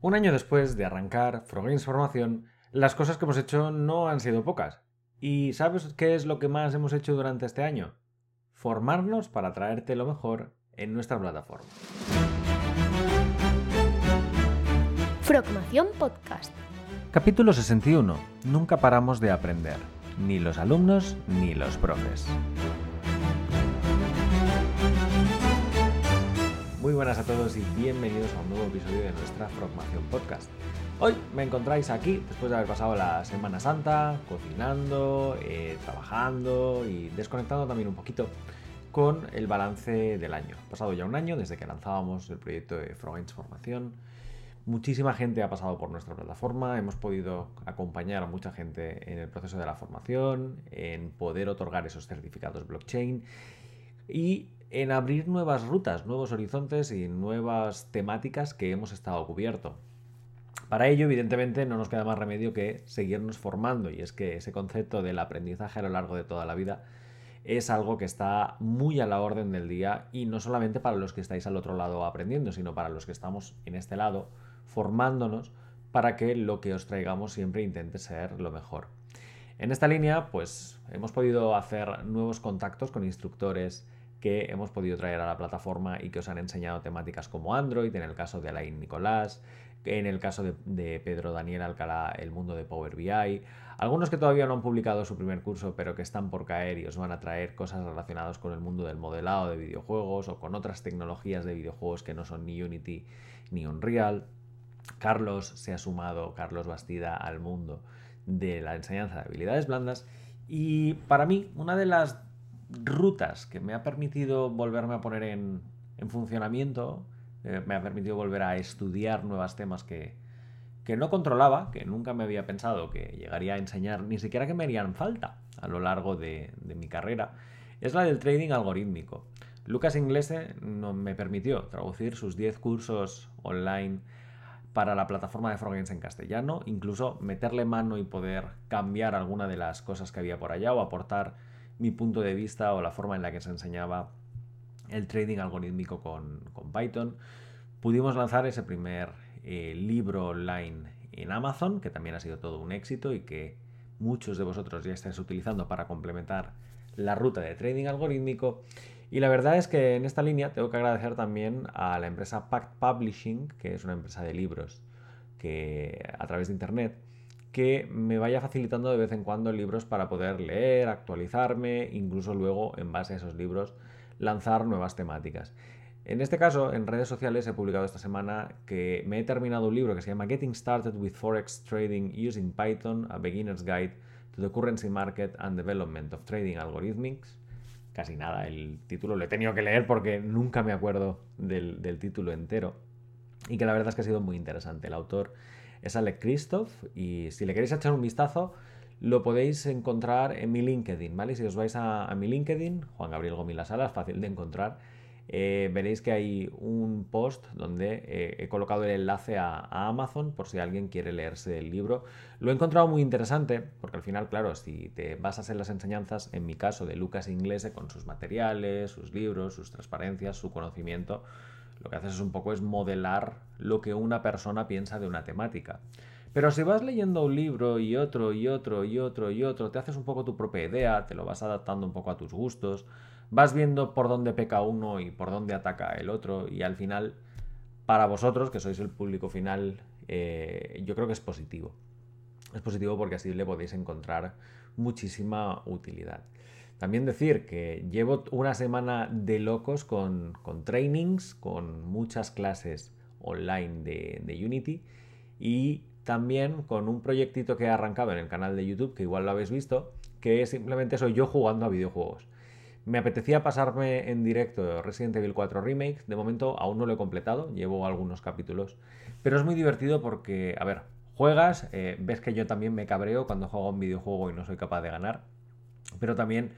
Un año después de arrancar Frogames Formación, las cosas que hemos hecho no han sido pocas. ¿Y sabes qué es lo que más hemos hecho durante este año? Formarnos para traerte lo mejor en nuestra plataforma. Formación Podcast. Capítulo 61. Nunca paramos de aprender. Ni los alumnos ni los profes. Muy buenas a todos y bienvenidos a un nuevo episodio de nuestra Formación Podcast. Hoy me encontráis aquí después de haber pasado la Semana Santa, cocinando, eh, trabajando y desconectando también un poquito con el balance del año. Ha pasado ya un año desde que lanzábamos el proyecto de Frogains Formación. Muchísima gente ha pasado por nuestra plataforma, hemos podido acompañar a mucha gente en el proceso de la formación, en poder otorgar esos certificados blockchain y en abrir nuevas rutas, nuevos horizontes y nuevas temáticas que hemos estado cubierto. Para ello, evidentemente, no nos queda más remedio que seguirnos formando, y es que ese concepto del aprendizaje a lo largo de toda la vida es algo que está muy a la orden del día y no solamente para los que estáis al otro lado aprendiendo, sino para los que estamos en este lado formándonos para que lo que os traigamos siempre intente ser lo mejor. En esta línea, pues hemos podido hacer nuevos contactos con instructores, que hemos podido traer a la plataforma y que os han enseñado temáticas como Android, en el caso de Alain Nicolás, en el caso de, Pedro Daniel Alcalá, el mundo de Power BI, algunos que todavía no han publicado su primer curso pero que están por caer y os van a traer cosas relacionadas con el mundo del modelado de videojuegos o con otras tecnologías de videojuegos que no son ni Unity ni Unreal. Carlos se ha sumado, Carlos Bastida, al mundo de la enseñanza de habilidades blandas y para mí una de las rutas que me ha permitido volverme a poner en, funcionamiento, eh, me ha permitido volver a estudiar nuevos temas que, no controlaba, que nunca me había pensado que llegaría a enseñar, ni siquiera que me harían falta a lo largo de, mi carrera, es la del trading algorítmico. Lucas Inglese no me permitió traducir sus 10 cursos online para la plataforma de Froggames en castellano, incluso meterle mano y poder cambiar alguna de las cosas que había por allá o aportar mi punto de vista o la forma en la que se enseñaba el trading algorítmico con, Python. Pudimos lanzar ese primer eh, libro online en Amazon, que también ha sido todo un éxito y que muchos de vosotros ya estáis utilizando para complementar la ruta de trading algorítmico. Y la verdad es que en esta línea tengo que agradecer también a la empresa Pact Publishing, que es una empresa de libros que a través de internet que me vaya facilitando de vez en cuando libros para poder leer, actualizarme, incluso luego en base a esos libros lanzar nuevas temáticas. En este caso, en redes sociales he publicado esta semana que me he terminado un libro que se llama Getting Started with Forex Trading Using Python, a Beginner's Guide to the Currency Market and Development of Trading Algorithmics. Casi nada, el título lo he tenido que leer porque nunca me acuerdo del, del título entero. Y que la verdad es que ha sido muy interesante. El autor es Alec Christoph y si le queréis echar un vistazo lo podéis encontrar en mi LinkedIn, ¿vale? Si os vais a, mi LinkedIn, Juan Gabriel Gomila Sala, fácil de encontrar, eh, veréis que hay un post donde eh, he colocado el enlace a, Amazon por si alguien quiere leerse el libro. Lo he encontrado muy interesante porque al final, claro, si te basas en las enseñanzas, en mi caso de Lucas Inglese, con sus materiales, sus libros, sus transparencias, su conocimiento, lo que haces es un poco es modelar lo que una persona piensa de una temática. Pero si vas leyendo un libro y otro y otro y otro y otro, te haces un poco tu propia idea, te lo vas adaptando un poco a tus gustos, vas viendo por dónde peca uno y por dónde ataca el otro y al final, para vosotros, que sois el público final, eh, yo creo que es positivo. Es positivo porque así le podéis encontrar muchísima utilidad. También decir que llevo una semana de locos con, trainings, con muchas clases online de, Unity y también con un proyectito que he arrancado en el canal de YouTube, que igual lo habéis visto, que simplemente soy yo jugando a videojuegos. Me apetecía pasarme en directo Resident Evil 4 Remake, de momento aún no lo he completado, llevo algunos capítulos, pero es muy divertido porque, a ver, juegas, eh, ves que yo también me cabreo cuando juego un videojuego y no soy capaz de ganar, pero también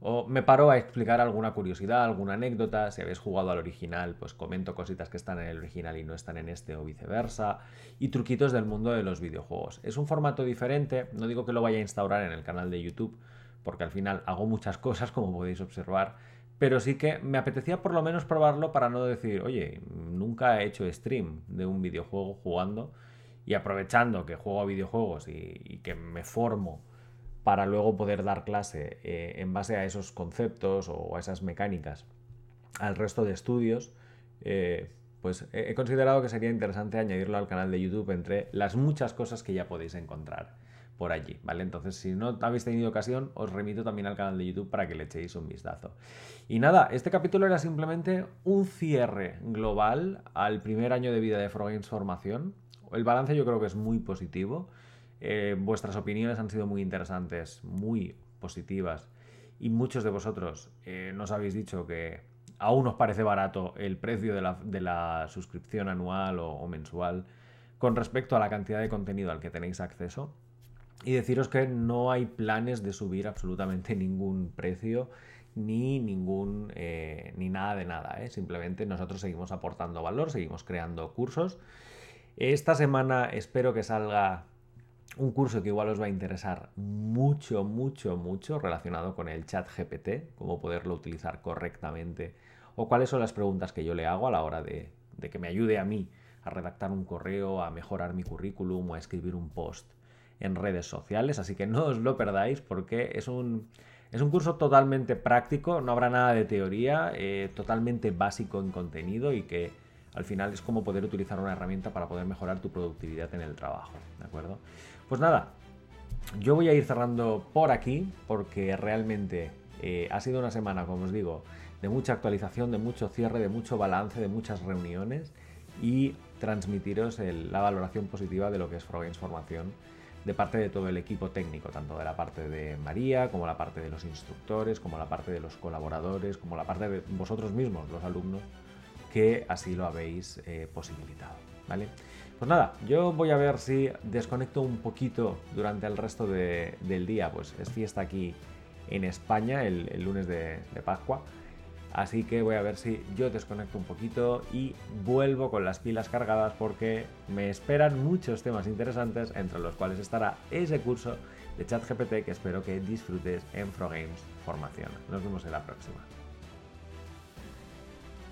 o me paro a explicar alguna curiosidad, alguna anécdota. Si habéis jugado al original, pues comento cositas que están en el original y no están en este o viceversa. Y truquitos del mundo de los videojuegos. Es un formato diferente, no digo que lo vaya a instaurar en el canal de YouTube, porque al final hago muchas cosas, como podéis observar. pero sí que me apetecía por lo menos probarlo para no decir, oye, nunca he hecho stream de un videojuego jugando y aprovechando que juego a videojuegos y, que me formo para luego poder dar clase eh, en base a esos conceptos o a esas mecánicas al resto de estudios, eh, pues he considerado que sería interesante añadirlo al canal de YouTube entre las muchas cosas que ya podéis encontrar por allí, ¿vale? Entonces, si no habéis tenido ocasión, os remito también al canal de YouTube para que le echéis un vistazo. Y nada, este capítulo era simplemente un cierre global al primer año de vida de Frogames Formación. El balance yo creo que es muy positivo. Eh, vuestras opiniones han sido muy interesantes, muy positivas. Y muchos de vosotros eh, nos habéis dicho que aún os parece barato el precio de la, suscripción anual o, mensual con respecto a la cantidad de contenido al que tenéis acceso. Y deciros que no hay planes de subir absolutamente ningún precio ni ningún eh, ni nada de nada. ¿eh? Simplemente nosotros seguimos aportando valor, seguimos creando cursos. Esta semana espero que salga un curso que igual os va a interesar mucho, mucho, mucho relacionado con el chat GPT, cómo poderlo utilizar correctamente o cuáles son las preguntas que yo le hago a la hora de, que me ayude a mí a redactar un correo, a mejorar mi currículum o a escribir un post en redes sociales. Así que no os lo perdáis porque es un, es un curso totalmente práctico, no habrá nada de teoría, eh, totalmente básico en contenido y que al final es como poder utilizar una herramienta para poder mejorar tu productividad en el trabajo. ¿De acuerdo? Pues nada, yo voy a ir cerrando por aquí porque realmente eh, ha sido una semana, como os digo, de mucha actualización, de mucho cierre, de mucho balance, de muchas reuniones y transmitiros la valoración positiva de lo que es Frogames Formación de parte de todo el equipo técnico, tanto de la parte de María, como la parte de los instructores, como la parte de los colaboradores, como la parte de vosotros mismos, los alumnos, que así lo habéis eh, posibilitado. ¿vale? Pues nada, yo voy a ver si desconecto un poquito durante el resto del día, pues es fiesta aquí en España el, lunes de Pascua. Así que voy a ver si yo desconecto un poquito y vuelvo con las pilas cargadas porque me esperan muchos temas interesantes, entre los cuales estará ese curso de ChatGPT que espero que disfrutes en Frogames Formación. Nos vemos en la próxima.